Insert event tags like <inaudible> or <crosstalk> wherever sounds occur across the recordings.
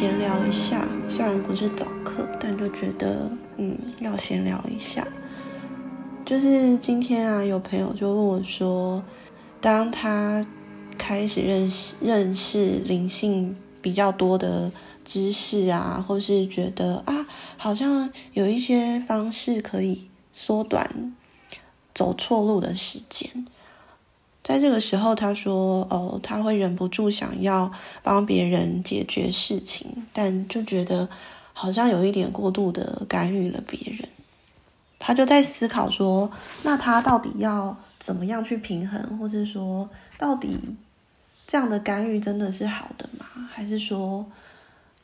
闲聊一下，虽然不是早课，但就觉得嗯要闲聊一下。就是今天啊，有朋友就问我说，当他开始认识认识灵性比较多的知识啊，或是觉得啊，好像有一些方式可以缩短走错路的时间。在这个时候，他说：“哦，他会忍不住想要帮别人解决事情，但就觉得好像有一点过度的干预了别人。他就在思考说，那他到底要怎么样去平衡，或是说，到底这样的干预真的是好的吗？还是说，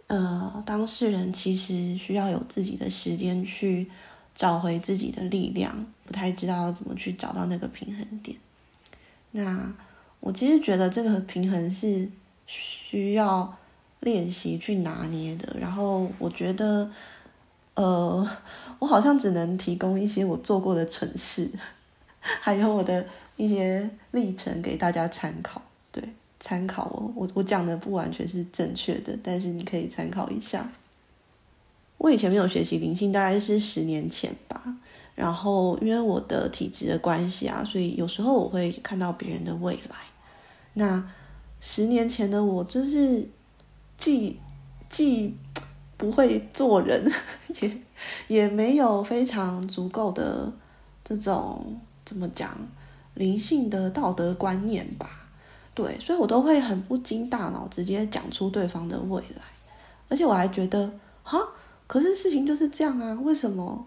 呃，当事人其实需要有自己的时间去找回自己的力量，不太知道要怎么去找到那个平衡点。”那我其实觉得这个平衡是需要练习去拿捏的。然后我觉得，呃，我好像只能提供一些我做过的蠢事，<laughs> 还有我的一些历程给大家参考。对，参考我我我讲的不完全是正确的，但是你可以参考一下。我以前没有学习灵性，大概是十年前吧。然后，因为我的体质的关系啊，所以有时候我会看到别人的未来。那十年前的我，就是既既不会做人，<laughs> 也也没有非常足够的这种怎么讲灵性的道德观念吧。对，所以我都会很不经大脑直接讲出对方的未来，而且我还觉得，哈，可是事情就是这样啊，为什么？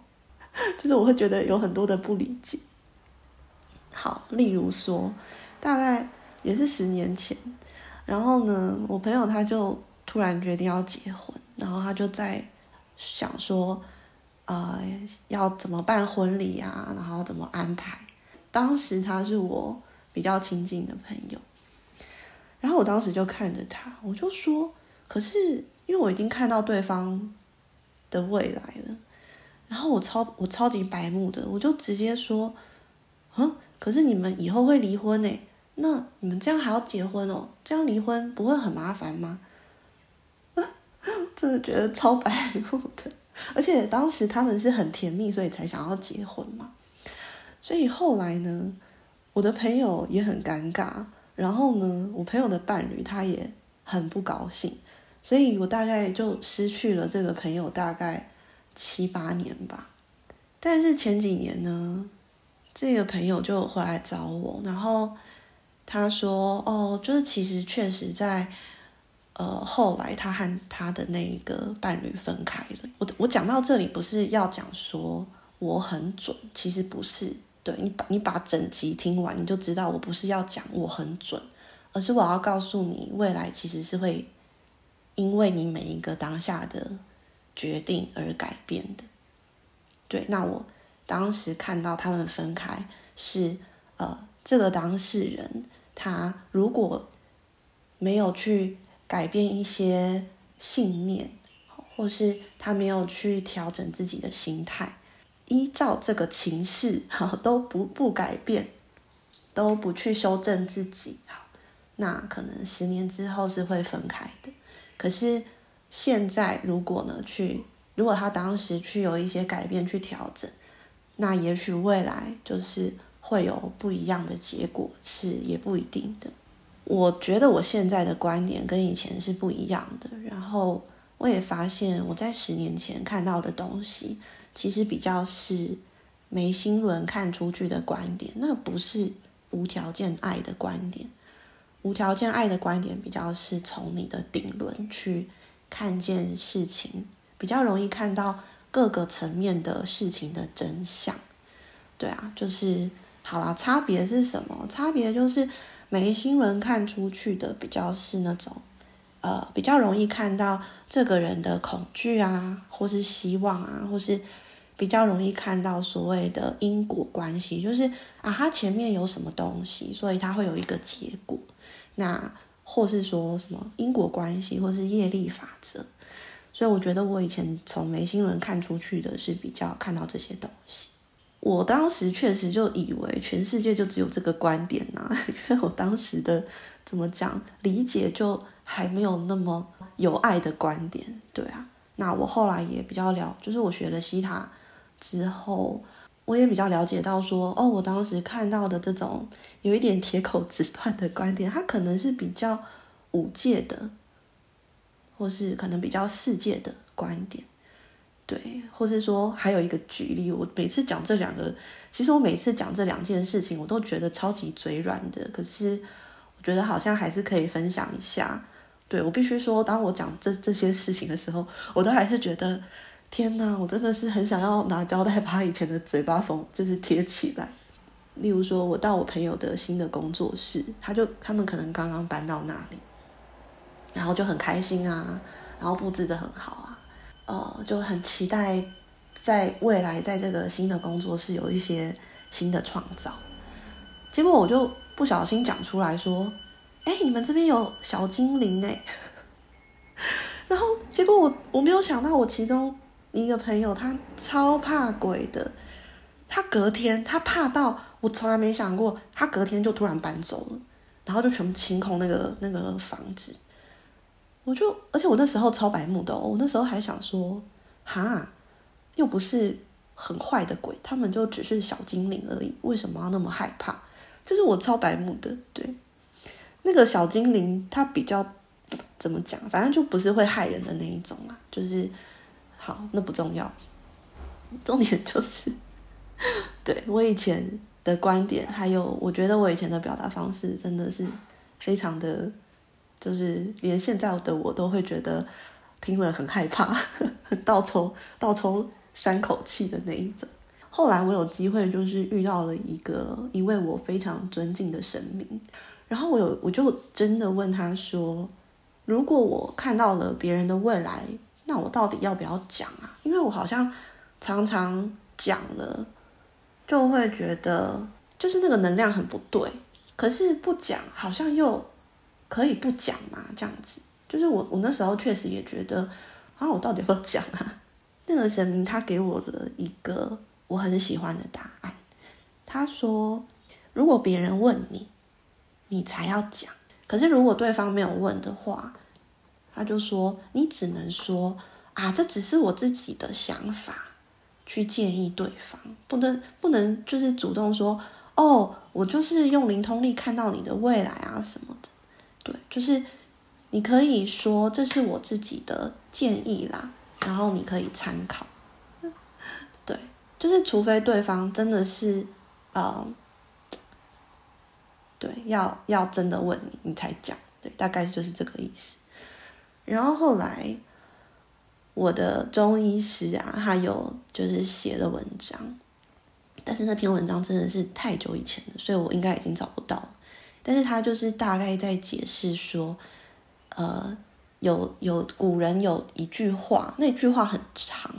<laughs> 就是我会觉得有很多的不理解。好，例如说，大概也是十年前，然后呢，我朋友他就突然决定要结婚，然后他就在想说，呃，要怎么办婚礼啊，然后怎么安排。当时他是我比较亲近的朋友，然后我当时就看着他，我就说，可是因为我已经看到对方的未来了。然后我超我超级白目的，我就直接说，嗯，可是你们以后会离婚呢？那你们这样还要结婚哦？这样离婚不会很麻烦吗？<laughs> 真的觉得超白目的，而且当时他们是很甜蜜，所以才想要结婚嘛。所以后来呢，我的朋友也很尴尬，然后呢，我朋友的伴侣他也很不高兴，所以我大概就失去了这个朋友，大概。七八年吧，但是前几年呢，这个朋友就回来找我，然后他说：“哦，就是其实确实在，呃，后来他和他的那一个伴侣分开了。我”我我讲到这里不是要讲说我很准，其实不是。对，你把你把整集听完，你就知道我不是要讲我很准，而是我要告诉你，未来其实是会因为你每一个当下的。决定而改变的，对。那我当时看到他们分开是，呃，这个当事人他如果没有去改变一些信念，或是他没有去调整自己的心态，依照这个情势，好，都不不改变，都不去修正自己，那可能十年之后是会分开的。可是。现在如果呢，去如果他当时去有一些改变去调整，那也许未来就是会有不一样的结果，是也不一定的。我觉得我现在的观点跟以前是不一样的，然后我也发现我在十年前看到的东西，其实比较是眉心轮看出去的观点，那不是无条件爱的观点。无条件爱的观点比较是从你的顶轮去。看见事情比较容易看到各个层面的事情的真相，对啊，就是好啦，差别是什么？差别就是眉心轮看出去的比较是那种，呃，比较容易看到这个人的恐惧啊，或是希望啊，或是比较容易看到所谓的因果关系，就是啊，他前面有什么东西，所以他会有一个结果，那。或是说什么因果关系，或是业力法则，所以我觉得我以前从眉心轮看出去的是比较看到这些东西。我当时确实就以为全世界就只有这个观点呐、<laughs> 因为我当时的怎么讲理解就还没有那么有爱的观点，对啊。那我后来也比较了，就是我学了西塔之后，我也比较了解到说，哦，我当时看到的这种有一点铁口直断的观点，它可能是比较五界的，或是可能比较世界的观点，对，或是说还有一个举例，我每次讲这两个，其实我每次讲这两件事情，我都觉得超级嘴软的，可是我觉得好像还是可以分享一下。对，我必须说，当我讲这这些事情的时候，我都还是觉得，天哪，我真的是很想要拿胶带把以前的嘴巴缝就是贴起来。例如说，我到我朋友的新的工作室，他就他们可能刚刚搬到那里，然后就很开心啊，然后布置得很好啊，呃，就很期待在未来在这个新的工作室有一些新的创造。结果我就不小心讲出来说。哎，你们这边有小精灵哎，<laughs> 然后结果我我没有想到，我其中一个朋友他超怕鬼的，他隔天他怕到我从来没想过，他隔天就突然搬走了，然后就全部清空那个那个房子，我就而且我那时候超白目的，我那时候还想说，哈，又不是很坏的鬼，他们就只是小精灵而已，为什么要那么害怕？就是我超白目的，对。那个小精灵，它比较怎么讲？反正就不是会害人的那一种啊。就是好，那不重要。重点就是，对，我以前的观点，还有我觉得我以前的表达方式，真的是非常的，就是连现在的我都会觉得听了很害怕，<laughs> 很倒抽倒抽三口气的那一种。后来我有机会，就是遇到了一个一位我非常尊敬的神明。然后我有，我就真的问他说：“如果我看到了别人的未来，那我到底要不要讲啊？因为我好像常常讲了，就会觉得就是那个能量很不对。可是不讲，好像又可以不讲嘛，这样子。就是我，我那时候确实也觉得，啊，我到底要讲啊？<laughs> 那个神明他给我了一个我很喜欢的答案。他说：如果别人问你。”你才要讲，可是如果对方没有问的话，他就说你只能说啊，这只是我自己的想法，去建议对方，不能不能就是主动说哦，我就是用灵通力看到你的未来啊什么的，对，就是你可以说这是我自己的建议啦，然后你可以参考，<laughs> 对，就是除非对方真的是呃。对，要要真的问你，你才讲。对，大概就是这个意思。然后后来，我的中医师啊，他有就是写了文章，但是那篇文章真的是太久以前了，所以我应该已经找不到。但是他就是大概在解释说，呃，有有古人有一句话，那句话很长，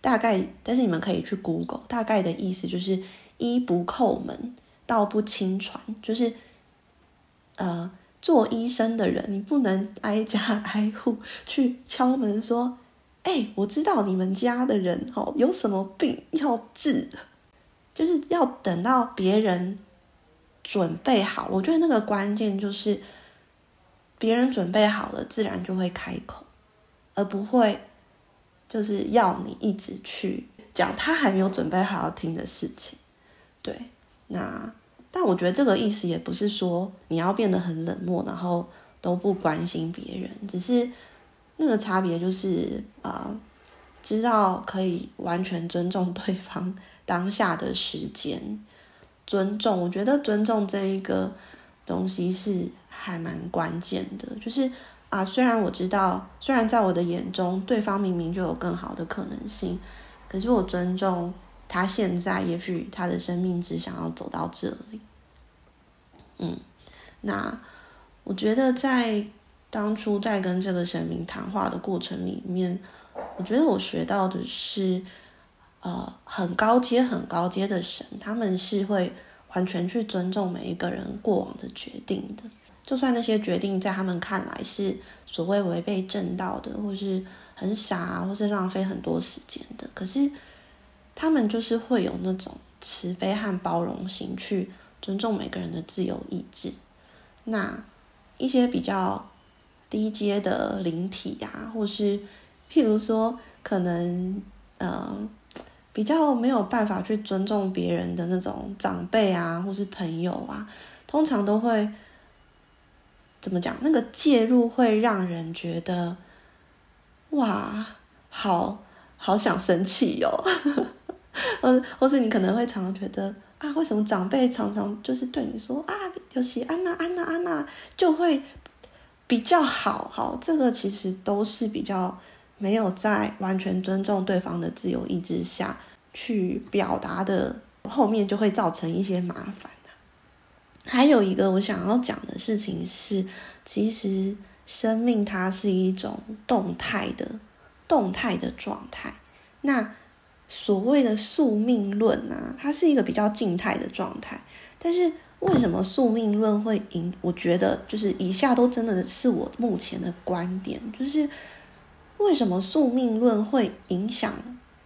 大概但是你们可以去 Google，大概的意思就是医不叩门。道不轻传，就是，呃，做医生的人，你不能挨家挨户 <laughs> 去敲门说，哎、我知道你们家的人哦有什么病要治，就是要等到别人准备好。我觉得那个关键就是，别人准备好了，自然就会开口，而不会就是要你一直去讲他还没有准备好要听的事情，对。那，但我觉得这个意思也不是说你要变得很冷漠，然后都不关心别人，只是那个差别就是啊、知道可以完全尊重对方当下的时间，尊重，我觉得尊重这一个东西是还蛮关键的，就是啊，虽然我知道，虽然在我的眼中，对方明明就有更好的可能性，可是我尊重。他现在也许他的生命只想要走到这里，嗯，那我觉得在当初在跟这个神明谈话的过程里面，我觉得我学到的是，呃，很高阶、很高阶的神，他们是会完全去尊重每一个人过往的决定的，就算那些决定在他们看来是所谓违背正道的，或是很傻，或是浪费很多时间的，可是。他们就是会有那种慈悲和包容心，去尊重每个人的自由意志。那一些比较低阶的灵体啊，或是譬如说可能呃比较没有办法去尊重别人的那种长辈啊，或是朋友啊，通常都会怎么讲？那个介入会让人觉得哇，好好想生气哟，<laughs> 或或是你可能会常常觉得啊，为什么长辈常常就是对你说啊，尤其安娜安娜安娜就会。比较好，好，这个其实都是比较没有在完全尊重对方的自由意志下去表达的，后面就会造成一些麻烦。还有一个我想要讲的事情是，其实生命它是一种动态的、动态的状态。那所谓的宿命论啊，它是一个比较静态的状态，但是。为什么宿命论会影？我觉得就是以下都真的是我目前的观点，就是为什么宿命论会影响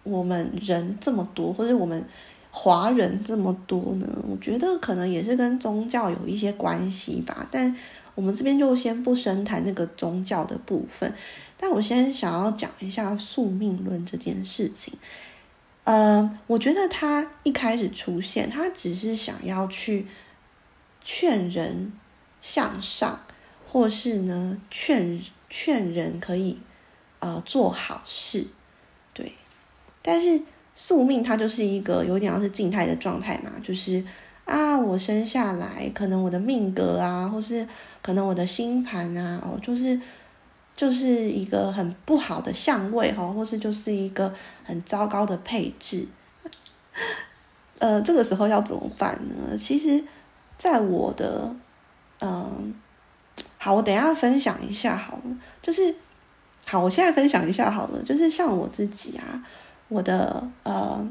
我们人这么多，或者我们华人这么多呢？我觉得可能也是跟宗教有一些关系吧。但我们这边就先不深谈那个宗教的部分。但我先想要讲一下宿命论这件事情。呃，我觉得他一开始出现，他只是想要去。劝人向上，或是呢劝劝人可以呃做好事，对。但是宿命它就是一个有点像是静态的状态嘛，就是啊，我生下来可能我的命格啊，或是可能我的星盘啊，哦，就是就是一个很不好的相位哈，或是就是一个很糟糕的配置。<laughs> 呃，这个时候要怎么办呢？其实。在我的，嗯，好，我等一下分享一下好了，就是，好，我现在分享一下好了，就是像我自己啊，我的呃，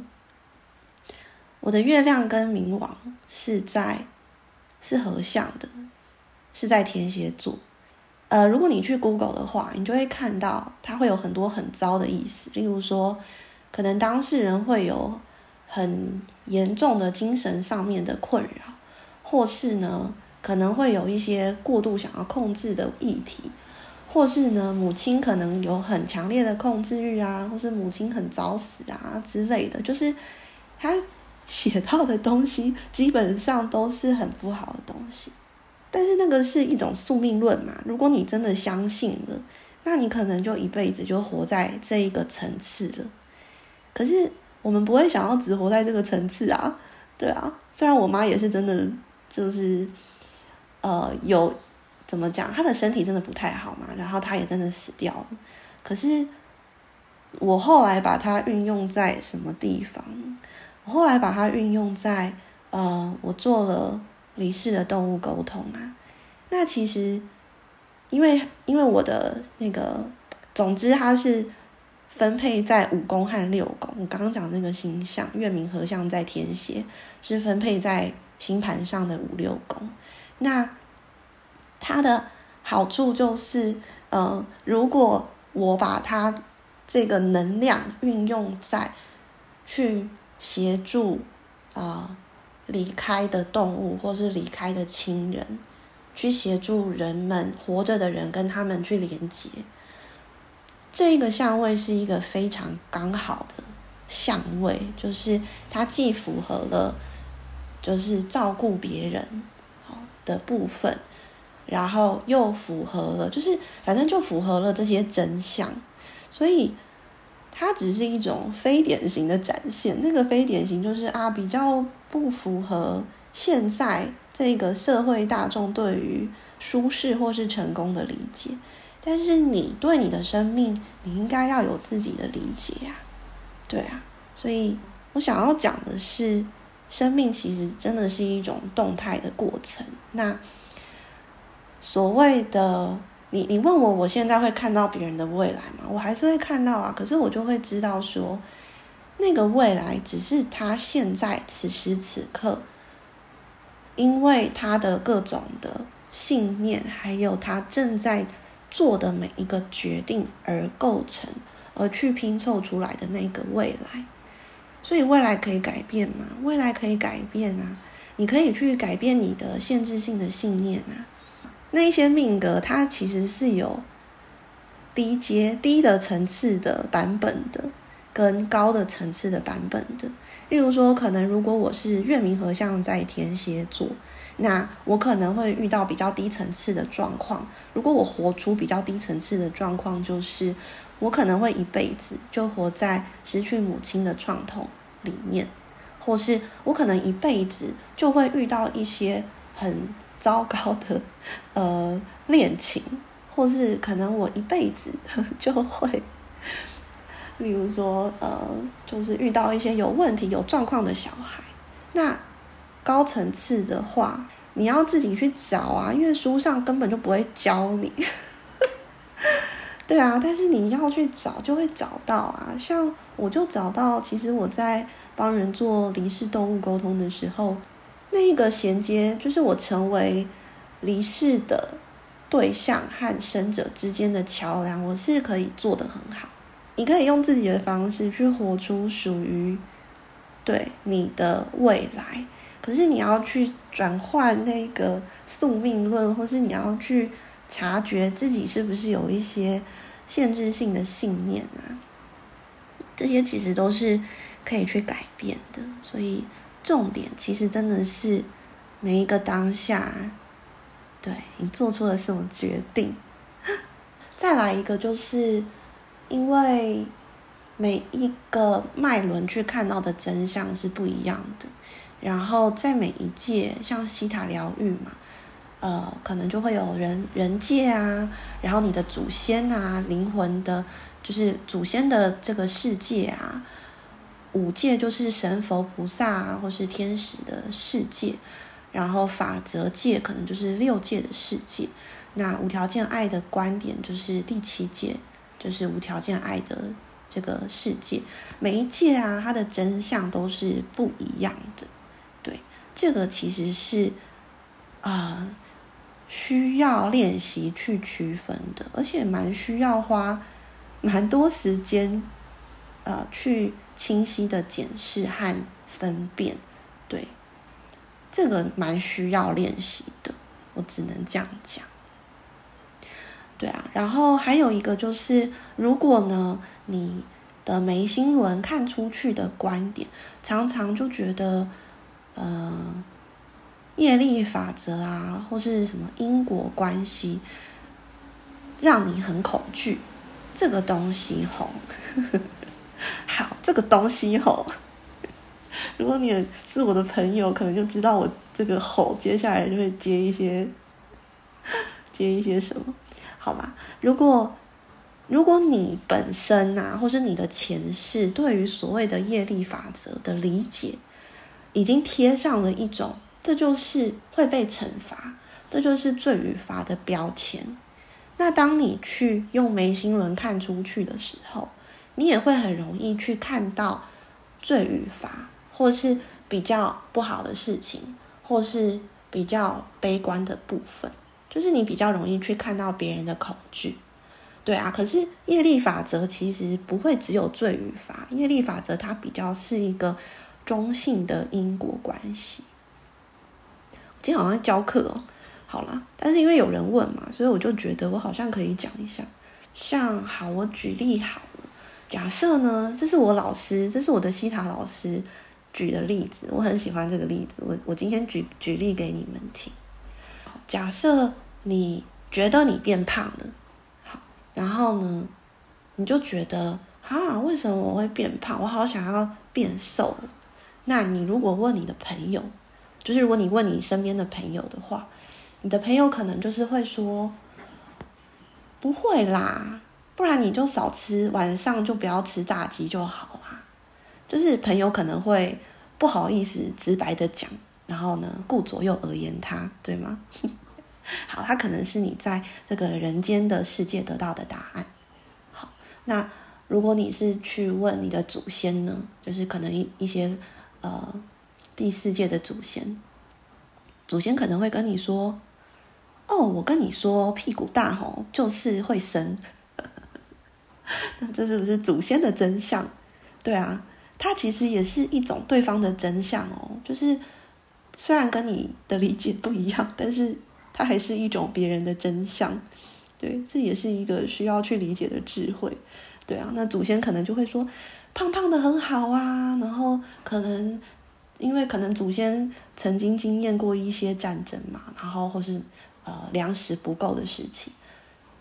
我的月亮跟冥王是在是合相的，是在天蝎座，呃，如果你去 Google 的话，你就会看到它会有很多很糟的意思，例如说，可能当事人会有很严重的精神上面的困扰。或是呢，可能会有一些过度想要控制的议题，或是呢，母亲可能有很强烈的控制欲啊，或是母亲很早死啊之类的，就是他 <laughs> 写到的东西基本上都是很不好的东西。但是那个是一种宿命论嘛，如果你真的相信了，那你可能就一辈子就活在这一个层次了。可是我们不会想要只活在这个层次啊，对啊，虽然我妈也是真的。就是，呃，有怎么讲？她的身体真的不太好嘛，然后她也真的死掉了。可是我后来把它运用在什么地方？我后来把它运用在，呃，我做了离世的动物沟通啊。那其实，因为因为我的那个，总之它是分配在五宫和六宫。我刚刚讲那个星象，月明合相在天蝎，是分配在。星盘上的五六宫，那它的好处就是，呃，如果我把它这个能量运用在去协助啊、离开的动物或是离开的亲人，去协助人们活着的人跟他们去连接，这个相位是一个非常刚好的相位，就是它既符合了。就是照顾别人好的部分，然后又符合了，就是反正就符合了这些真相，所以它只是一种非典型的展现。那个非典型就是啊，比较不符合现在这个社会大众对于舒适或是成功的理解。但是你对你的生命，你应该要有自己的理解呀，对啊。所以我想要讲的是。生命其实真的是一种动态的过程。那所谓的你，你问我，我现在会看到别人的未来吗？我还是会看到啊。可是我就会知道说，那个未来只是他现在此时此刻，因为他的各种的信念，还有他正在做的每一个决定而构成，而去拼凑出来的那个未来。所以未来可以改变吗？未来可以改变啊！你可以去改变你的限制性的信念啊。那些命格它其实是有低阶、低的层次的版本的，跟高的层次的版本的。例如说，可能如果我是月冥合相在天蝎座，那我可能会遇到比较低层次的状况。如果我活出比较低层次的状况，就是我可能会一辈子就活在失去母亲的创痛里面，或是我可能一辈子就会遇到一些很糟糕的呃恋情，或是可能我一辈子 <laughs> 就会，例如说呃，就是遇到一些有问题、有状况的小孩。那高层次的话，你要自己去找啊，因为书上根本就不会教你。<laughs> 对啊，但是你要去找，就会找到啊。像我就找到，其实我在帮人做离世动物沟通的时候，那一个衔接，就是我成为离世的对象和生者之间的桥梁，我是可以做得很好。你可以用自己的方式去活出属于对你的未来，可是你要去转换那个宿命论，或是你要去。察觉自己是不是有一些限制性的信念啊？这些其实都是可以去改变的。所以重点其实真的是每一个当下，对你做出了什么决定。<laughs> 再来一个，就是因为每一个脉轮去看到的真相是不一样的。然后在每一届，像西塔疗愈嘛。呃，可能就会有人人界啊，然后你的祖先啊，灵魂的，就是祖先的这个世界啊，五界就是神佛菩萨啊，或是天使的世界，然后法则界可能就是六界的世界，那无条件爱的观点就是第七界，就是无条件爱的这个世界，每一界啊，它的真相都是不一样的，对，这个其实是啊。需要练习去区分的，而且蛮需要花蛮多时间，呃，去清晰的检视和分辨。对，这个蛮需要练习的，我只能这样讲。对啊，然后还有一个就是，如果呢，你的眉心轮看出去的观点，常常就觉得，呃。业力法则啊，或是什么因果关系，让你很恐惧。这个东西吼，<laughs> 好，这个东西吼，<laughs> 如果你是我的朋友，可能就知道我这个吼，接下来就会接一些，<laughs> 接一些什么，好吧？如果如果你本身啊，或是你的前世，对于所谓的业力法则的理解，已经贴上了一种。这就是会被惩罚，这就是罪与罚的标签。那当你去用眉心轮看出去的时候，你也会很容易去看到罪与罚，或是比较不好的事情，或是比较悲观的部分。就是你比较容易去看到别人的恐惧，对啊。可是业力法则其实不会只有罪与罚，业力法则它比较是一个中性的因果关系。今天好像教课哦，好啦，但是因为有人问嘛，所以我就觉得我好像可以讲一下。像好，我举例好，假设呢，这是我老师，这是我的西塔老师举的例子，我很喜欢这个例子，我我今天举举例给你们听。假设你觉得你变胖了，好，然后呢，你就觉得啊，为什么我会变胖？我好想要变瘦。那你如果问你的朋友，就是如果你问你身边的朋友的话，你的朋友可能就是会说，不会啦，不然你就少吃，晚上就不要吃炸鸡就好啦。就是朋友可能会不好意思直白的讲，然后呢，顾左右而言他，对吗？<laughs> 好，他可能是你在这个人间的世界得到的答案。好，那如果你是去问你的祖先呢，就是可能一一些呃。第四界的祖先，祖先可能会跟你说：“哦，我跟你说，屁股大吼就是会生。” <laughs> 那这是不是祖先的真相？对啊，它其实也是一种对方的真相哦。就是虽然跟你的理解不一样，但是它还是一种别人的真相。对，这也是一个需要去理解的智慧。对啊，那祖先可能就会说，胖胖的很好啊，然后可能因为可能祖先曾经经验过一些战争嘛，然后或是呃粮食不够的时期，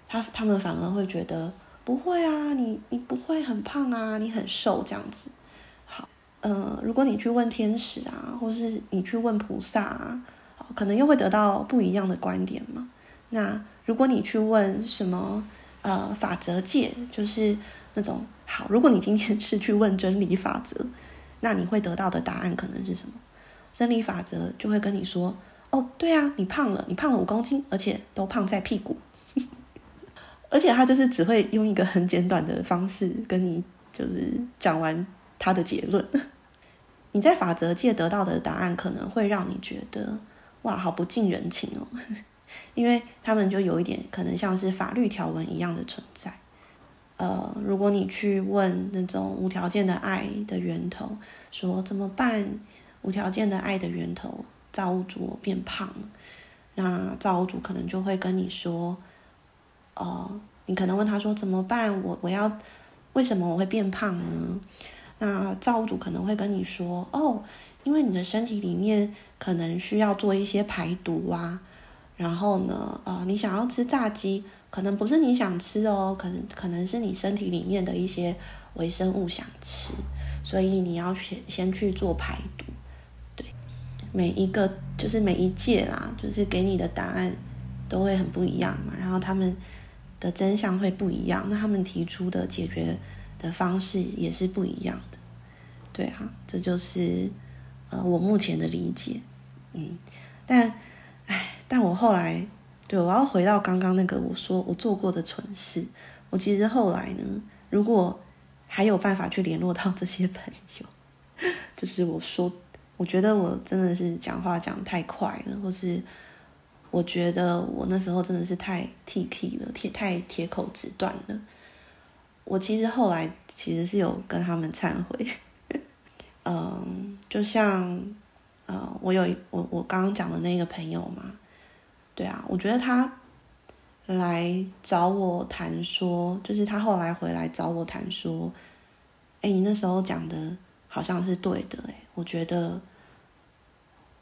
他他们反而会觉得不会啊，你你不会很胖啊，你很瘦这样子。好，呃，如果你去问天使啊，或是你去问菩萨啊，可能又会得到不一样的观点嘛。那如果你去问什么？呃，法则界就是那种好。如果你今天是去问真理法则，那你会得到的答案可能是什么？真理法则就会跟你说：“哦，对啊，你胖了，你胖了五公斤，而且都胖在屁股。”而且他就是只会用一个很简短的方式跟你就是讲完他的结论。<laughs> 你在法则界得到的答案可能会让你觉得哇，好不近人情哦。<laughs> 因为他们就有一点可能像是法律条文一样的存在，呃，如果你去问那种无条件的爱的源头，说怎么办？无条件的爱的源头，造物主变胖了，那造物主可能就会跟你说，呃，你可能问他说怎么办？我我要为什么我会变胖呢？那造物主可能会跟你说，哦，因为你的身体里面可能需要做一些排毒啊。然后呢，呃，你想要吃炸鸡，可能不是你想吃哦，可能可能是你身体里面的一些微生物想吃，所以你要先先去做排毒。对，每一个就是每一届啦，就是给你的答案都会很不一样嘛，然后他们的真相会不一样，那他们提出的解决的方式也是不一样的。对啊，这就是呃我目前的理解，嗯，但。唉，但我后来，对，我要回到刚刚那个我说我做过的蠢事。我其实后来呢，如果还有办法去联络到这些朋友，<laughs> 就是我说，我觉得我真的是讲话讲太快了，或是我觉得我那时候真的是太 T K 了，铁太铁口直断了。我其实后来其实是有跟他们忏悔，<laughs> 嗯，就像。呃，我有我我刚刚讲的那个朋友嘛，对啊，我觉得他来找我谈说，就是他后来回来找我谈说，哎，你那时候讲的好像是对的，哎，我觉得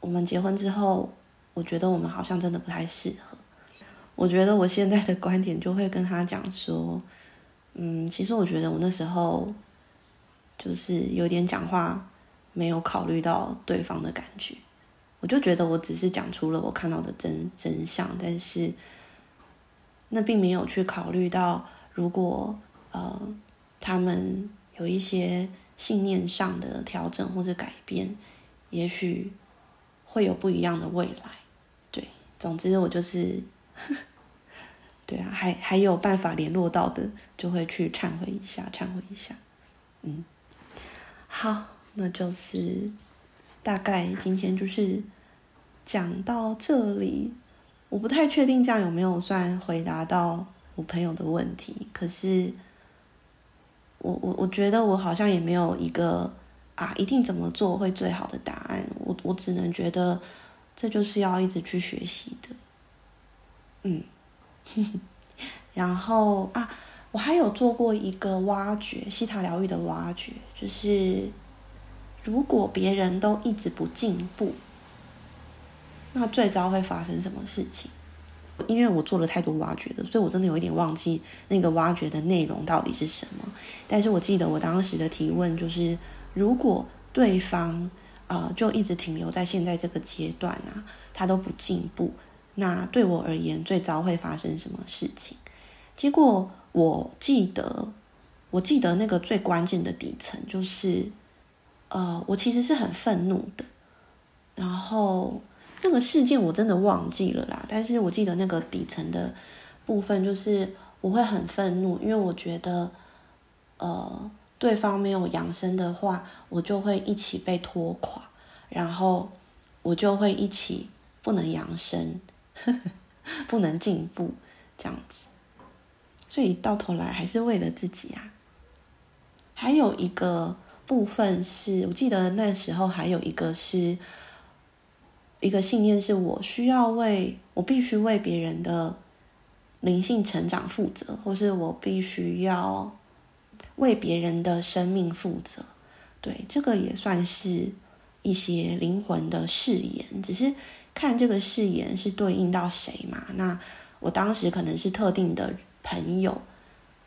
我们结婚之后，我觉得我们好像真的不太适合。我觉得我现在的观点就会跟他讲说，嗯，其实我觉得我那时候就是有点讲话。没有考虑到对方的感觉，我就觉得我只是讲出了我看到的真真相，但是那并没有去考虑到，如果呃他们有一些信念上的调整或者改变，也许会有不一样的未来。总之我就是，对啊，还还有办法联络到的，就会去忏悔一下，忏悔一下。嗯，好。那就是大概今天就是讲到这里，我不太确定这样有没有算回答到我朋友的问题。可是我我我觉得我好像也没有一个啊一定怎么做会最好的答案。我我只能觉得这就是要一直去学习的。嗯，<laughs> 然后啊，我还有做过一个挖掘，西塔疗愈的挖掘，就是。如果别人都一直不进步，那最糟会发生什么事情？因为我做了太多挖掘了，所以我真的有一点忘记那个挖掘的内容到底是什么。但是我记得我当时的提问就是：如果对方、呃、就一直停留在现在这个阶段啊，他都不进步，那对我而言最糟会发生什么事情？结果我记得，我记得那个最关键的底层就是。呃，我其实是很愤怒的，然后那个事件我真的忘记了啦，但是我记得那个底层的部分就是我会很愤怒，因为我觉得，呃，对方没有扬升的话，我就会一起被拖垮，然后我就会一起不能扬升，<laughs> 不能进步，这样子，所以到头来还是为了自己啊，还有一个。部分是我记得那时候还有一个是，一个信念是我需要为我必须为别人的灵性成长负责，或是我必须要为别人的生命负责。对，这个也算是一些灵魂的誓言，只是看这个誓言是对应到谁嘛。那我当时可能是特定的朋友，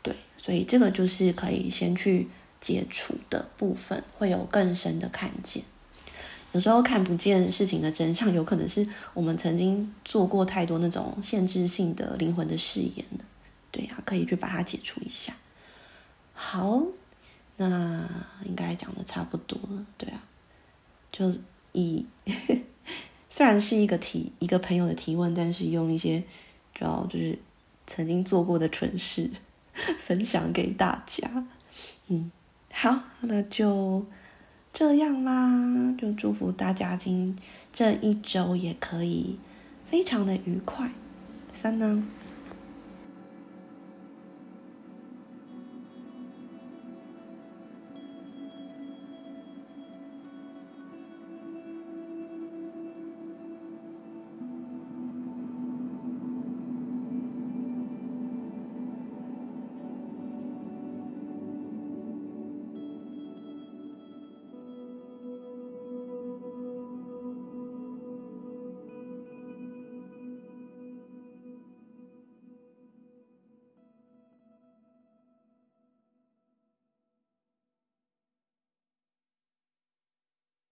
对，所以这个就是可以先去解除的部分，会有更深的看见。有时候看不见事情的真相，有可能是我们曾经做过太多那种限制性的灵魂的誓言。对呀、啊，可以去把它解除一下。好，那应该讲的差不多了。对啊，就以 <laughs> 虽然是一个提一个朋友的提问，但是用一些主要就是曾经做过的蠢事 <laughs> 分享给大家。嗯，好，那就。这样啦，就祝福大家今这一周也可以非常的愉快。三呢？